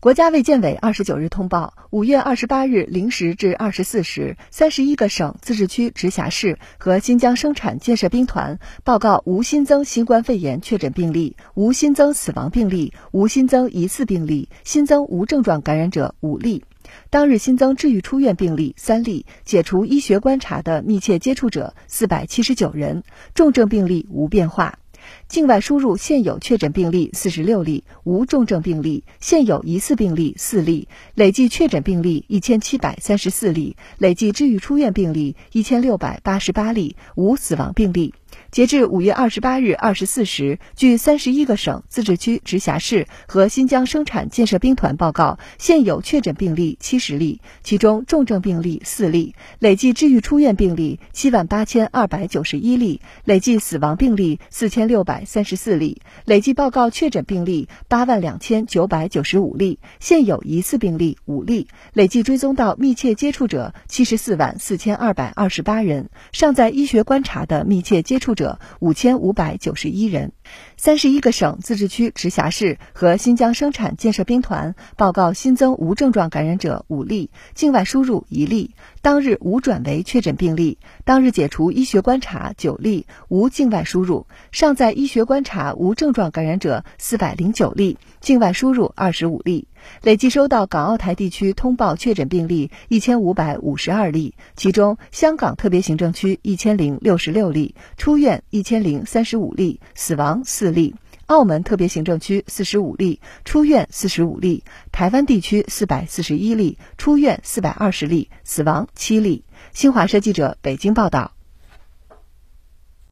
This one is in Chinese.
国家卫健委二十九日通报，五月二十八日零时至二十四时，三十一个省、自治区、直辖市和新疆生产建设兵团报告无新增新冠肺炎确诊病例，无新增死亡病例，无新增疑似病例，新增无症状感染者五例。当日新增治愈出院病例三例，解除医学观察的密切接触者四百七十九人，重症病例无变化。境外输入现有确诊病例四十六例，无重症病例；现有疑似病例四例，累计确诊病例一千七百三十四例，累计治愈出院病例一千六百八十八例，无死亡病例。截至五月二十八日二十四时，据三十一个省、自治区、直辖市和新疆生产建设兵团报告，现有确诊病例七十例，其中重症病例四例，累计治愈出院病例七万八千二百九十一例，累计死亡病例四千六百三十四例，累计报告确诊病例八万两千九百九十五例，现有疑似病例五例，累计追踪到密切接触者七十四万四千二百二十八人，尚在医学观察的密切接触。者五千五百九十一人，三十一个省、自治区、直辖市和新疆生产建设兵团报告新增无症状感染者五例，境外输入一例，当日无转为确诊病例，当日解除医学观察九例，无境外输入，尚在医学观察无症状感染者四百零九例，境外输入二十五例。累计收到港澳台地区通报确诊病例一千五百五十二例，其中香港特别行政区一千零六十六例，出院一千零三十五例，死亡四例；澳门特别行政区四十五例，出院四十五例；台湾地区四百四十一例，出院四百二十例，死亡七例。新华社记者北京报道。